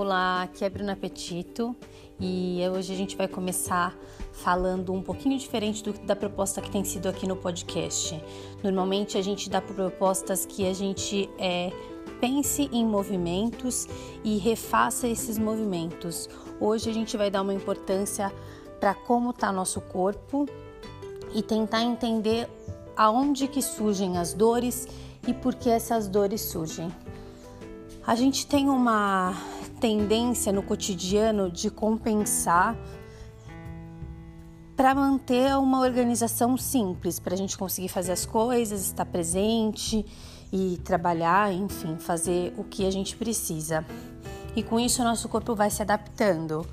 Olá, aqui é Bruna Apetito e hoje a gente vai começar falando um pouquinho diferente do, da proposta que tem sido aqui no podcast. Normalmente a gente dá propostas que a gente é, pense em movimentos e refaça esses movimentos. Hoje a gente vai dar uma importância para como está nosso corpo e tentar entender aonde que surgem as dores e por que essas dores surgem. A gente tem uma tendência no cotidiano de compensar para manter uma organização simples, para a gente conseguir fazer as coisas, estar presente e trabalhar, enfim, fazer o que a gente precisa. E com isso, o nosso corpo vai se adaptando.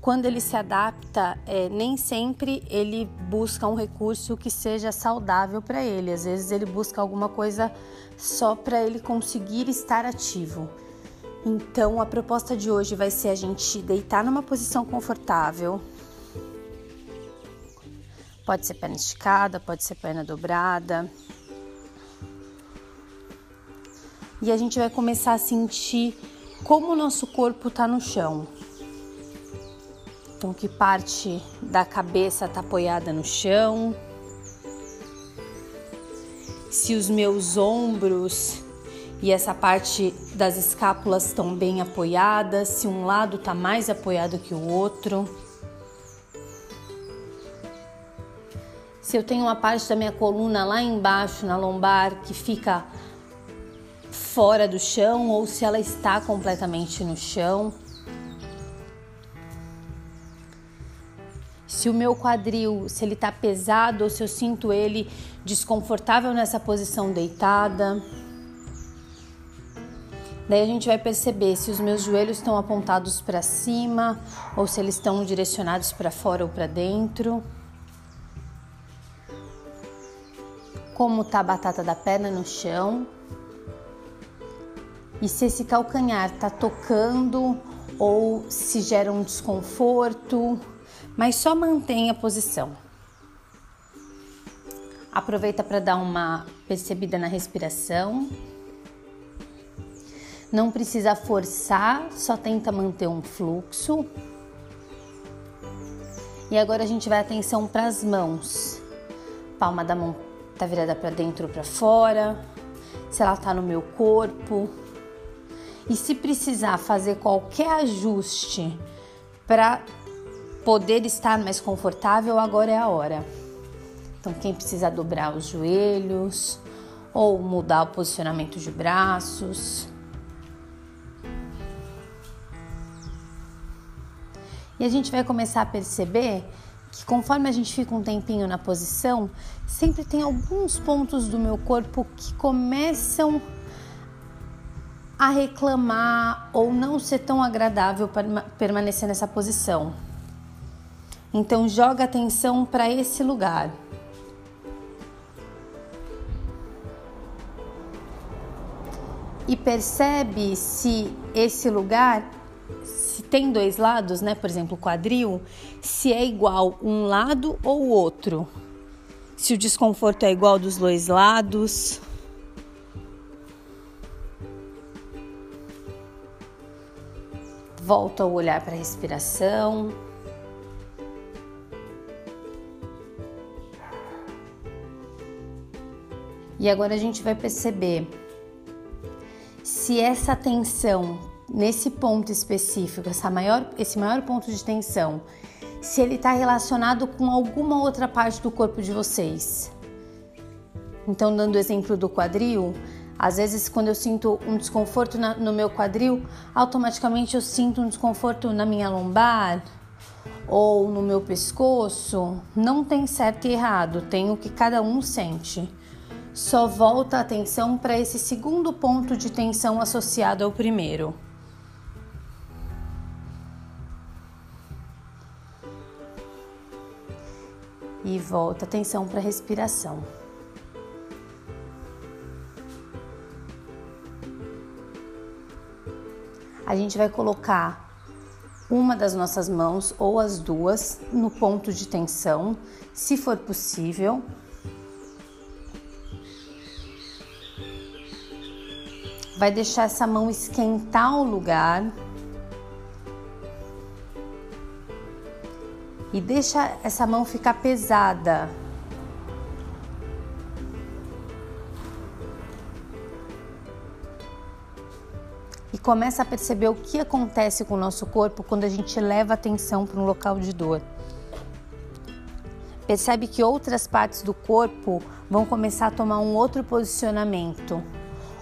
Quando ele se adapta, é, nem sempre ele busca um recurso que seja saudável para ele. Às vezes, ele busca alguma coisa só para ele conseguir estar ativo. Então, a proposta de hoje vai ser a gente deitar numa posição confortável. Pode ser perna esticada, pode ser perna dobrada. E a gente vai começar a sentir como o nosso corpo está no chão. Então, que parte da cabeça está apoiada no chão. Se os meus ombros e essa parte das escápulas estão bem apoiadas, se um lado está mais apoiado que o outro. Se eu tenho uma parte da minha coluna lá embaixo, na lombar, que fica fora do chão ou se ela está completamente no chão. Se o meu quadril, se ele está pesado ou se eu sinto ele desconfortável nessa posição deitada. Daí a gente vai perceber se os meus joelhos estão apontados para cima ou se eles estão direcionados para fora ou para dentro. Como tá a batata da perna no chão. E se esse calcanhar tá tocando ou se gera um desconforto, mas só mantenha a posição. Aproveita para dar uma percebida na respiração. Não precisa forçar, só tenta manter um fluxo. E agora a gente vai atenção para as mãos. Palma da mão tá virada para dentro ou para fora. Se ela tá no meu corpo. E se precisar fazer qualquer ajuste para poder estar mais confortável, agora é a hora. Então, quem precisa dobrar os joelhos ou mudar o posicionamento de braços, E a gente vai começar a perceber que conforme a gente fica um tempinho na posição, sempre tem alguns pontos do meu corpo que começam a reclamar ou não ser tão agradável para permanecer nessa posição. Então joga atenção para esse lugar. E percebe se esse lugar tem dois lados, né? Por exemplo, quadril, se é igual um lado ou outro. Se o desconforto é igual dos dois lados. Volta o olhar para a respiração. E agora a gente vai perceber se essa tensão nesse ponto específico, essa maior, esse maior ponto de tensão, se ele está relacionado com alguma outra parte do corpo de vocês. Então, dando o exemplo do quadril, às vezes quando eu sinto um desconforto na, no meu quadril, automaticamente eu sinto um desconforto na minha lombar ou no meu pescoço. Não tem certo e errado, tem o que cada um sente. Só volta a atenção para esse segundo ponto de tensão associado ao primeiro. E volta atenção para a respiração. A gente vai colocar uma das nossas mãos ou as duas no ponto de tensão, se for possível. Vai deixar essa mão esquentar o lugar e deixa essa mão ficar pesada. E começa a perceber o que acontece com o nosso corpo quando a gente leva atenção para um local de dor. Percebe que outras partes do corpo vão começar a tomar um outro posicionamento.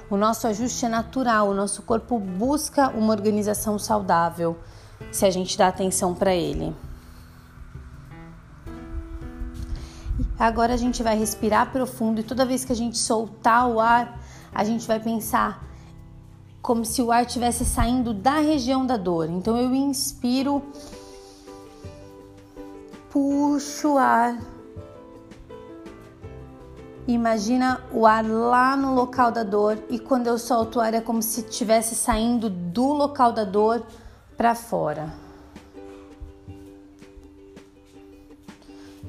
O nosso ajuste é natural, o nosso corpo busca uma organização saudável se a gente dá atenção para ele. Agora a gente vai respirar profundo e toda vez que a gente soltar o ar, a gente vai pensar como se o ar estivesse saindo da região da dor. Então eu inspiro, puxo o ar. Imagina o ar lá no local da dor e quando eu solto o ar é como se estivesse saindo do local da dor para fora.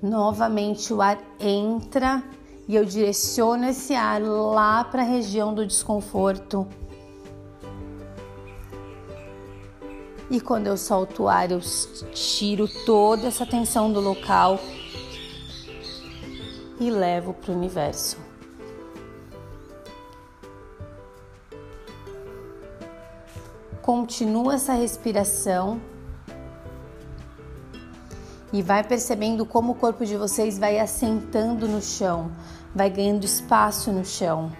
Novamente o ar entra e eu direciono esse ar lá para a região do desconforto. E quando eu solto o ar, eu tiro toda essa tensão do local e levo para o universo. Continua essa respiração e vai percebendo como o corpo de vocês vai assentando no chão, vai ganhando espaço no chão.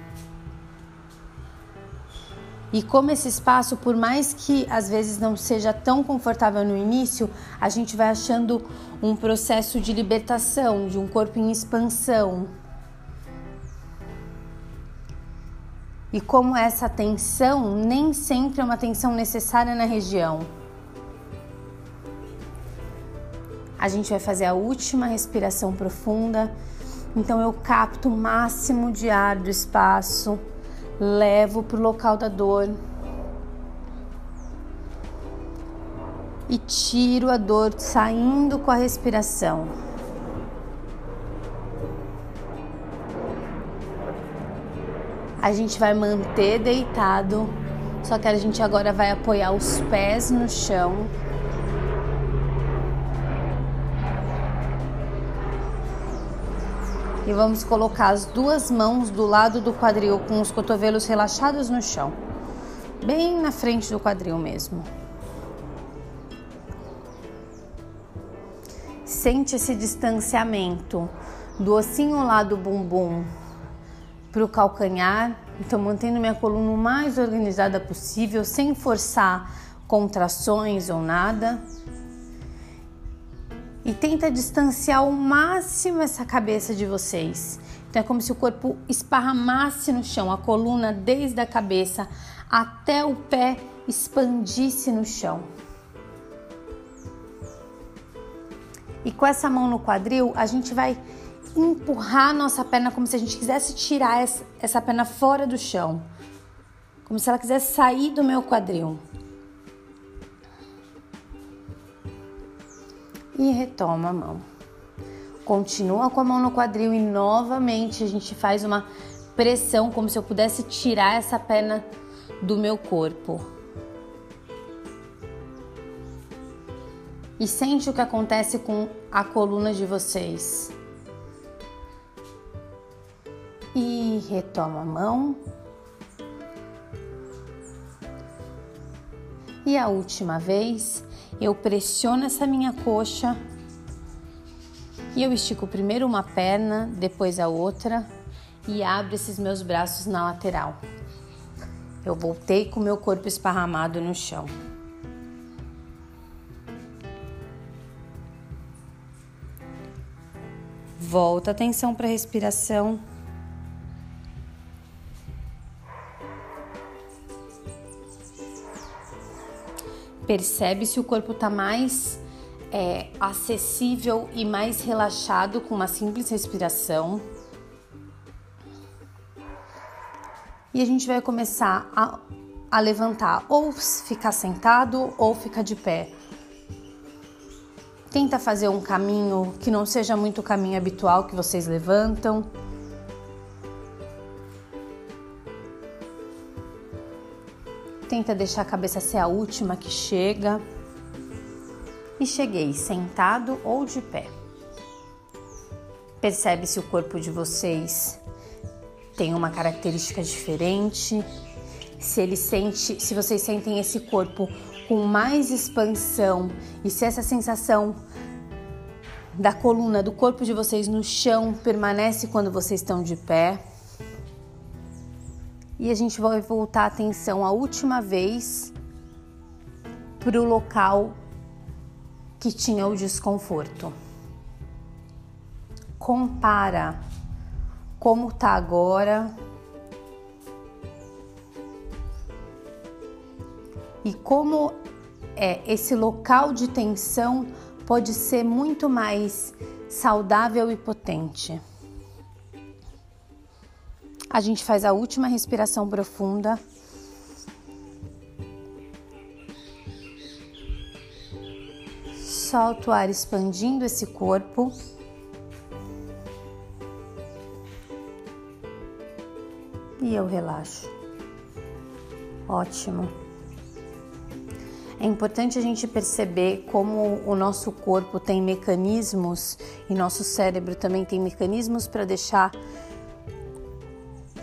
E como esse espaço, por mais que às vezes não seja tão confortável no início, a gente vai achando um processo de libertação, de um corpo em expansão. E como essa tensão nem sempre é uma tensão necessária na região. A gente vai fazer a última respiração profunda. Então eu capto o máximo de ar do espaço, levo para o local da dor e tiro a dor saindo com a respiração. A gente vai manter deitado, só que a gente agora vai apoiar os pés no chão e vamos colocar as duas mãos do lado do quadril com os cotovelos relaxados no chão, bem na frente do quadril mesmo. Sente esse distanciamento do ossinho lá do bumbum para o calcanhar, então mantendo minha coluna o mais organizada possível, sem forçar contrações ou nada e tenta distanciar ao máximo essa cabeça de vocês. Então é como se o corpo esparramasse no chão, a coluna desde a cabeça até o pé expandisse no chão. E com essa mão no quadril, a gente vai empurrar nossa perna como se a gente quisesse tirar essa, essa perna fora do chão. Como se ela quisesse sair do meu quadril. E retoma a mão. Continua com a mão no quadril e novamente a gente faz uma pressão como se eu pudesse tirar essa perna do meu corpo. E sente o que acontece com a coluna de vocês. E retoma a mão. E a última vez, eu pressiono essa minha coxa e eu estico primeiro uma perna, depois a outra e abro esses meus braços na lateral. Eu voltei com meu corpo esparramado no chão. Volta atenção para a respiração. Percebe se o corpo está mais é, acessível e mais relaxado com uma simples respiração. E a gente vai começar a, a levantar, ou ficar sentado ou ficar de pé. Tenta fazer um caminho que não seja muito o caminho habitual que vocês levantam. Tenta deixar a cabeça ser a última que chega. e cheguei sentado ou de pé. Percebe se o corpo de vocês tem uma característica diferente, se ele sente, se vocês sentem esse corpo com mais expansão e se essa sensação da coluna do corpo de vocês no chão permanece quando vocês estão de pé. E a gente vai voltar a atenção a última vez para o local que tinha o desconforto. Compara como tá agora e como é esse local de tensão pode ser muito mais saudável e potente. A gente faz a última respiração profunda. Solta o ar expandindo esse corpo. E eu relaxo. Ótimo. É importante a gente perceber como o nosso corpo tem mecanismos e nosso cérebro também tem mecanismos para deixar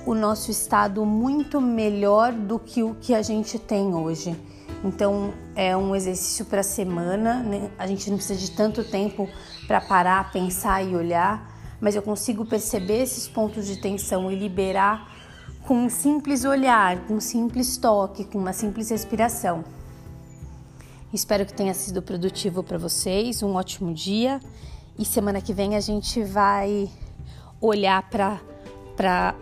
o nosso estado muito melhor do que o que a gente tem hoje. Então é um exercício para a semana, né? a gente não precisa de tanto tempo para parar, pensar e olhar, mas eu consigo perceber esses pontos de tensão e liberar com um simples olhar, com um simples toque, com uma simples respiração. Espero que tenha sido produtivo para vocês. Um ótimo dia. E semana que vem a gente vai olhar para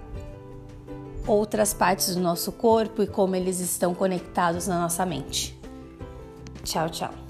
outras partes do nosso corpo e como eles estão conectados na nossa mente. Tchau, tchau.